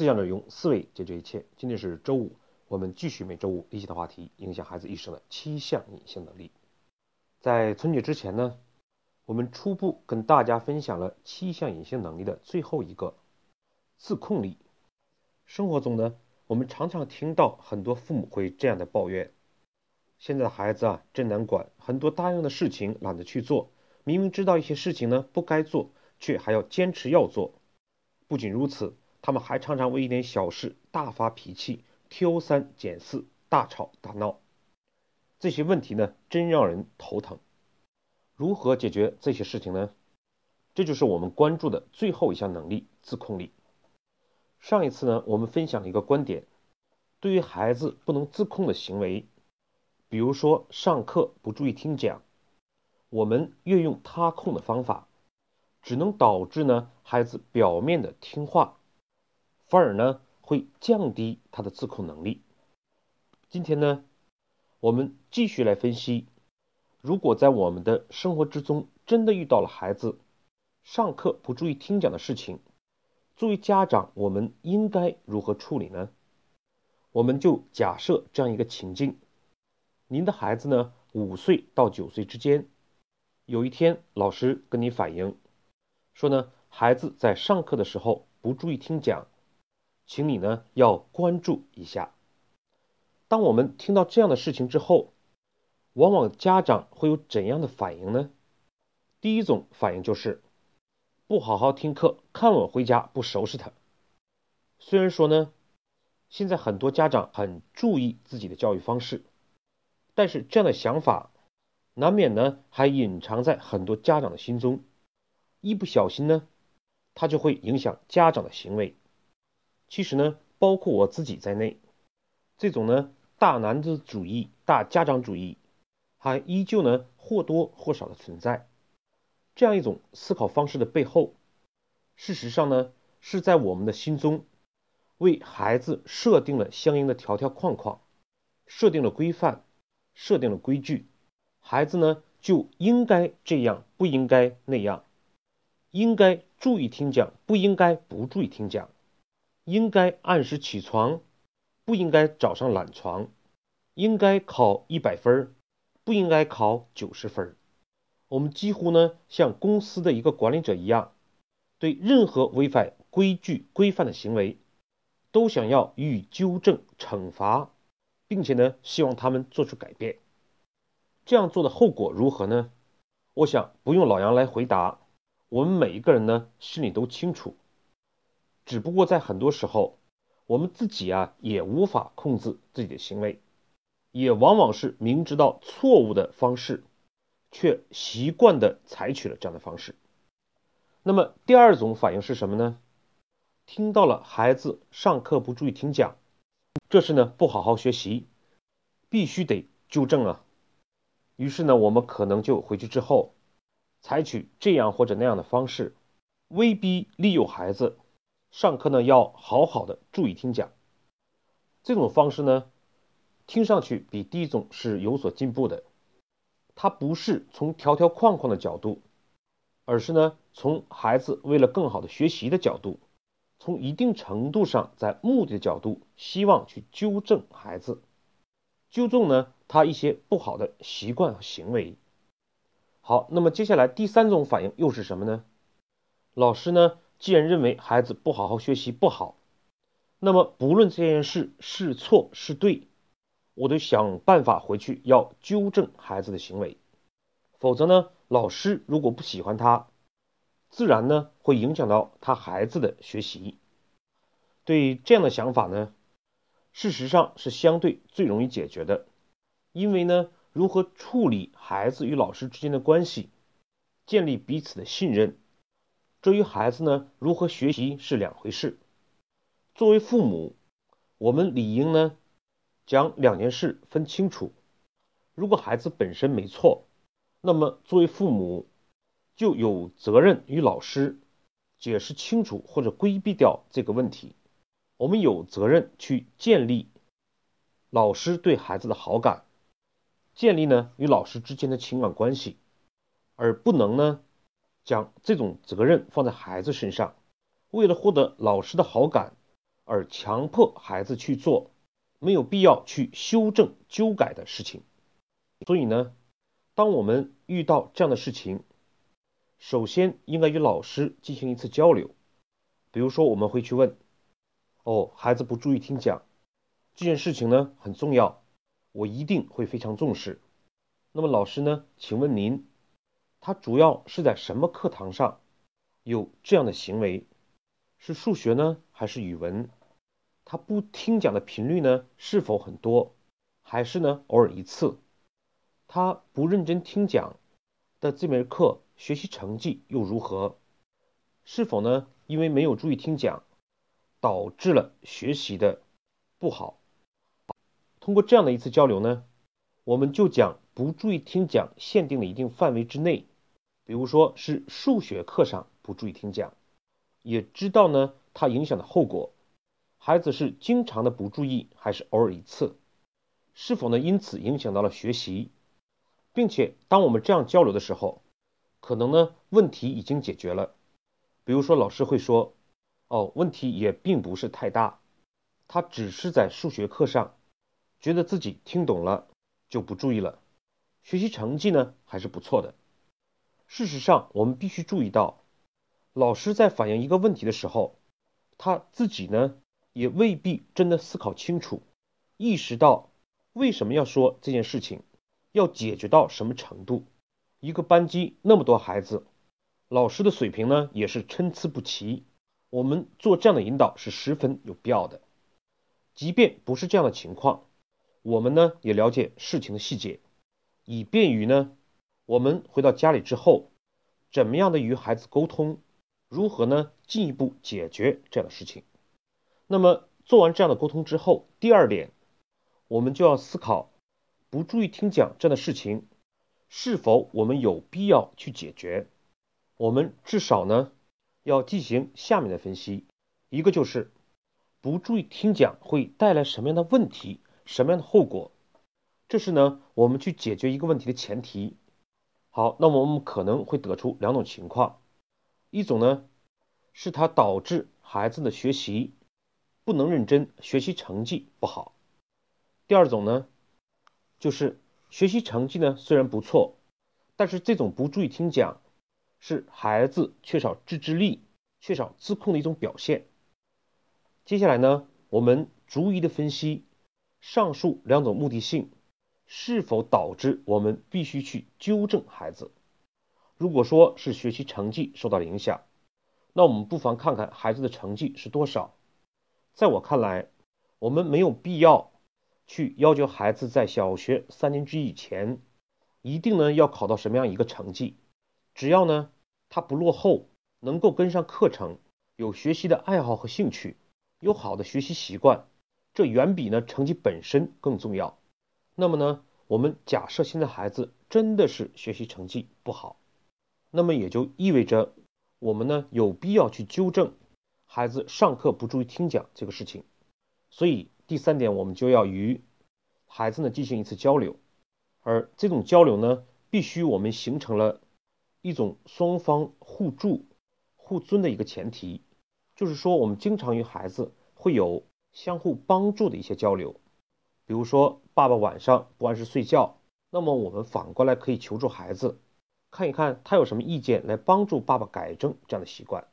思想者用思维解决一切。今天是周五，我们继续每周五一起的话题：影响孩子一生的七项隐性能力。在春节之前呢，我们初步跟大家分享了七项隐性能力的最后一个自控力。生活中呢，我们常常听到很多父母会这样的抱怨：现在的孩子啊，真难管，很多答应的事情懒得去做，明明知道一些事情呢不该做，却还要坚持要做。不仅如此，他们还常常为一点小事大发脾气，挑三拣四，大吵大闹。这些问题呢，真让人头疼。如何解决这些事情呢？这就是我们关注的最后一项能力——自控力。上一次呢，我们分享了一个观点：对于孩子不能自控的行为，比如说上课不注意听讲，我们越用他控的方法。只能导致呢孩子表面的听话，反而呢会降低他的自控能力。今天呢，我们继续来分析，如果在我们的生活之中真的遇到了孩子上课不注意听讲的事情，作为家长，我们应该如何处理呢？我们就假设这样一个情境：您的孩子呢五岁到九岁之间，有一天老师跟你反映。说呢，孩子在上课的时候不注意听讲，请你呢要关注一下。当我们听到这样的事情之后，往往家长会有怎样的反应呢？第一种反应就是不好好听课，看我回家不收拾他。虽然说呢，现在很多家长很注意自己的教育方式，但是这样的想法难免呢还隐藏在很多家长的心中。一不小心呢，他就会影响家长的行为。其实呢，包括我自己在内，这种呢大男子主义、大家长主义，还依旧呢或多或少的存在。这样一种思考方式的背后，事实上呢是在我们的心中为孩子设定了相应的条条框框，设定了规范，设定了规矩。孩子呢就应该这样，不应该那样。应该注意听讲，不应该不注意听讲；应该按时起床，不应该早上懒床；应该考一百分，不应该考九十分。我们几乎呢像公司的一个管理者一样，对任何违反规矩规范的行为，都想要予以纠正惩罚，并且呢希望他们做出改变。这样做的后果如何呢？我想不用老杨来回答。我们每一个人呢，心里都清楚，只不过在很多时候，我们自己啊也无法控制自己的行为，也往往是明知道错误的方式，却习惯的采取了这样的方式。那么第二种反应是什么呢？听到了孩子上课不注意听讲，这是呢不好好学习，必须得纠正啊。于是呢，我们可能就回去之后。采取这样或者那样的方式，威逼利诱孩子上课呢，要好好的注意听讲。这种方式呢，听上去比第一种是有所进步的。它不是从条条框框的角度，而是呢，从孩子为了更好的学习的角度，从一定程度上在目的的角度，希望去纠正孩子，纠正呢他一些不好的习惯和行为。好，那么接下来第三种反应又是什么呢？老师呢，既然认为孩子不好好学习不好，那么不论这件事是错是对，我都想办法回去要纠正孩子的行为。否则呢，老师如果不喜欢他，自然呢会影响到他孩子的学习。对这样的想法呢，事实上是相对最容易解决的，因为呢。如何处理孩子与老师之间的关系，建立彼此的信任，这与孩子呢如何学习是两回事。作为父母，我们理应呢将两件事分清楚。如果孩子本身没错，那么作为父母就有责任与老师解释清楚或者规避掉这个问题。我们有责任去建立老师对孩子的好感。建立呢与老师之间的情感关系，而不能呢将这种责任放在孩子身上，为了获得老师的好感而强迫孩子去做没有必要去修正纠改的事情。所以呢，当我们遇到这样的事情，首先应该与老师进行一次交流。比如说，我们会去问：“哦，孩子不注意听讲，这件事情呢很重要，我一定会非常重视。那么老师呢，请问您，他主要是在什么课堂上有这样的行为？是数学呢，还是语文？他不听讲的频率呢是否很多，还是呢偶尔一次？他不认真听讲的这门课学习成绩又如何？是否呢？”因为没有注意听讲，导致了学习的不好。通过这样的一次交流呢，我们就讲不注意听讲限定了一定范围之内，比如说是数学课上不注意听讲，也知道呢它影响的后果。孩子是经常的不注意，还是偶尔一次？是否呢因此影响到了学习？并且当我们这样交流的时候，可能呢问题已经解决了。比如说，老师会说：“哦，问题也并不是太大，他只是在数学课上觉得自己听懂了就不注意了，学习成绩呢还是不错的。”事实上，我们必须注意到，老师在反映一个问题的时候，他自己呢也未必真的思考清楚，意识到为什么要说这件事情，要解决到什么程度。一个班级那么多孩子。老师的水平呢也是参差不齐，我们做这样的引导是十分有必要的。即便不是这样的情况，我们呢也了解事情的细节，以便于呢我们回到家里之后，怎么样的与孩子沟通，如何呢进一步解决这样的事情。那么做完这样的沟通之后，第二点，我们就要思考不注意听讲这样的事情，是否我们有必要去解决。我们至少呢要进行下面的分析，一个就是不注意听讲会带来什么样的问题，什么样的后果，这是呢我们去解决一个问题的前提。好，那么我们可能会得出两种情况，一种呢是它导致孩子的学习不能认真，学习成绩不好；第二种呢就是学习成绩呢虽然不错，但是这种不注意听讲。是孩子缺少自制力、缺少自控的一种表现。接下来呢，我们逐一的分析上述两种目的性是否导致我们必须去纠正孩子。如果说是学习成绩受到了影响，那我们不妨看看孩子的成绩是多少。在我看来，我们没有必要去要求孩子在小学三年级以前一定呢要考到什么样一个成绩。只要呢，他不落后，能够跟上课程，有学习的爱好和兴趣，有好的学习习惯，这远比呢成绩本身更重要。那么呢，我们假设现在孩子真的是学习成绩不好，那么也就意味着我们呢有必要去纠正孩子上课不注意听讲这个事情。所以第三点，我们就要与孩子呢进行一次交流，而这种交流呢，必须我们形成了。一种双方互助、互尊的一个前提，就是说，我们经常与孩子会有相互帮助的一些交流。比如说，爸爸晚上不按时睡觉，那么我们反过来可以求助孩子，看一看他有什么意见，来帮助爸爸改正这样的习惯。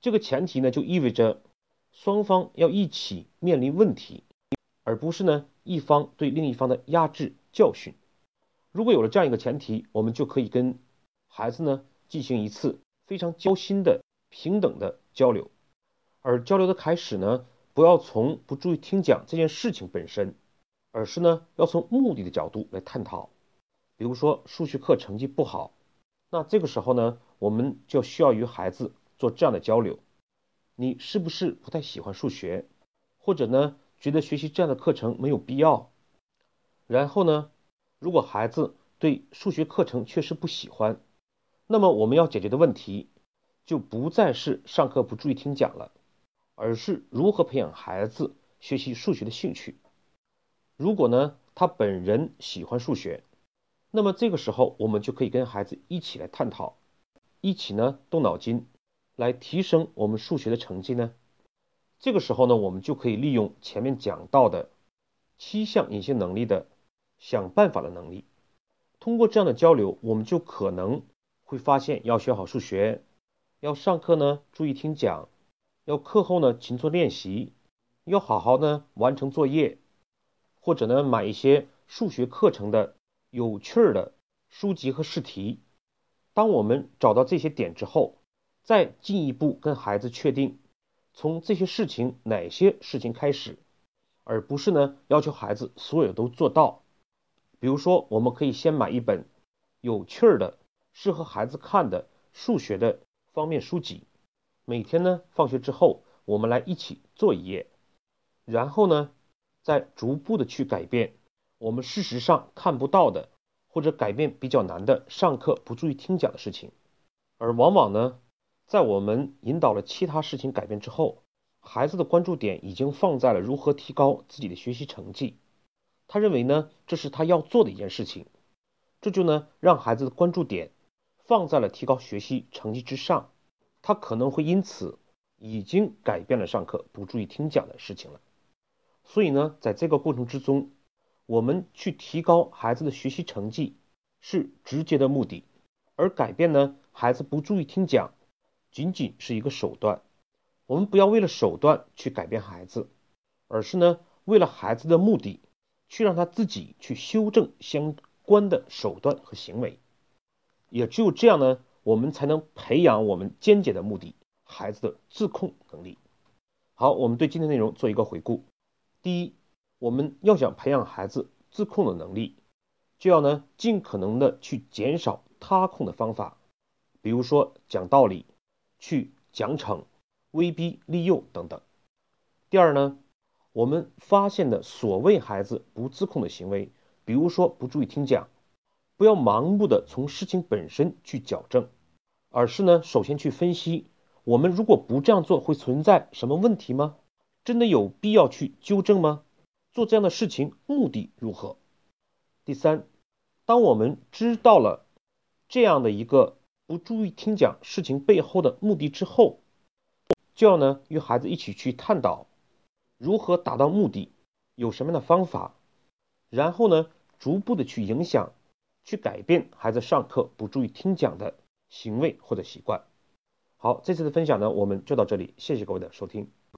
这个前提呢，就意味着双方要一起面临问题，而不是呢一方对另一方的压制教训。如果有了这样一个前提，我们就可以跟。孩子呢，进行一次非常交心的平等的交流，而交流的开始呢，不要从不注意听讲这件事情本身，而是呢，要从目的的角度来探讨。比如说数学课成绩不好，那这个时候呢，我们就需要与孩子做这样的交流：你是不是不太喜欢数学，或者呢，觉得学习这样的课程没有必要？然后呢，如果孩子对数学课程确实不喜欢，那么我们要解决的问题就不再是上课不注意听讲了，而是如何培养孩子学习数学的兴趣。如果呢他本人喜欢数学，那么这个时候我们就可以跟孩子一起来探讨，一起呢动脑筋，来提升我们数学的成绩呢。这个时候呢，我们就可以利用前面讲到的七项隐性能力的想办法的能力。通过这样的交流，我们就可能会发现，要学好数学，要上课呢注意听讲，要课后呢勤做练习，要好好呢完成作业，或者呢买一些数学课程的有趣儿的书籍和试题。当我们找到这些点之后，再进一步跟孩子确定从这些事情哪些事情开始，而不是呢要求孩子所有都做到。比如说，我们可以先买一本有趣儿的、适合孩子看的数学的方面书籍，每天呢放学之后，我们来一起做一页，然后呢，在逐步的去改变我们事实上看不到的或者改变比较难的上课不注意听讲的事情，而往往呢，在我们引导了其他事情改变之后，孩子的关注点已经放在了如何提高自己的学习成绩。他认为呢，这是他要做的一件事情，这就呢让孩子的关注点放在了提高学习成绩之上，他可能会因此已经改变了上课不注意听讲的事情了。所以呢，在这个过程之中，我们去提高孩子的学习成绩是直接的目的，而改变呢孩子不注意听讲仅仅是一个手段。我们不要为了手段去改变孩子，而是呢为了孩子的目的。去让他自己去修正相关的手段和行为，也只有这样呢，我们才能培养我们间接的目的——孩子的自控能力。好，我们对今天内容做一个回顾。第一，我们要想培养孩子自控的能力，就要呢尽可能的去减少他控的方法，比如说讲道理、去奖惩、威逼利诱等等。第二呢。我们发现的所谓孩子不自控的行为，比如说不注意听讲，不要盲目的从事情本身去矫正，而是呢，首先去分析，我们如果不这样做会存在什么问题吗？真的有必要去纠正吗？做这样的事情目的如何？第三，当我们知道了这样的一个不注意听讲事情背后的目的之后，就要呢与孩子一起去探讨。如何达到目的？有什么样的方法？然后呢，逐步的去影响、去改变孩子上课不注意听讲的行为或者习惯。好，这次的分享呢，我们就到这里，谢谢各位的收听。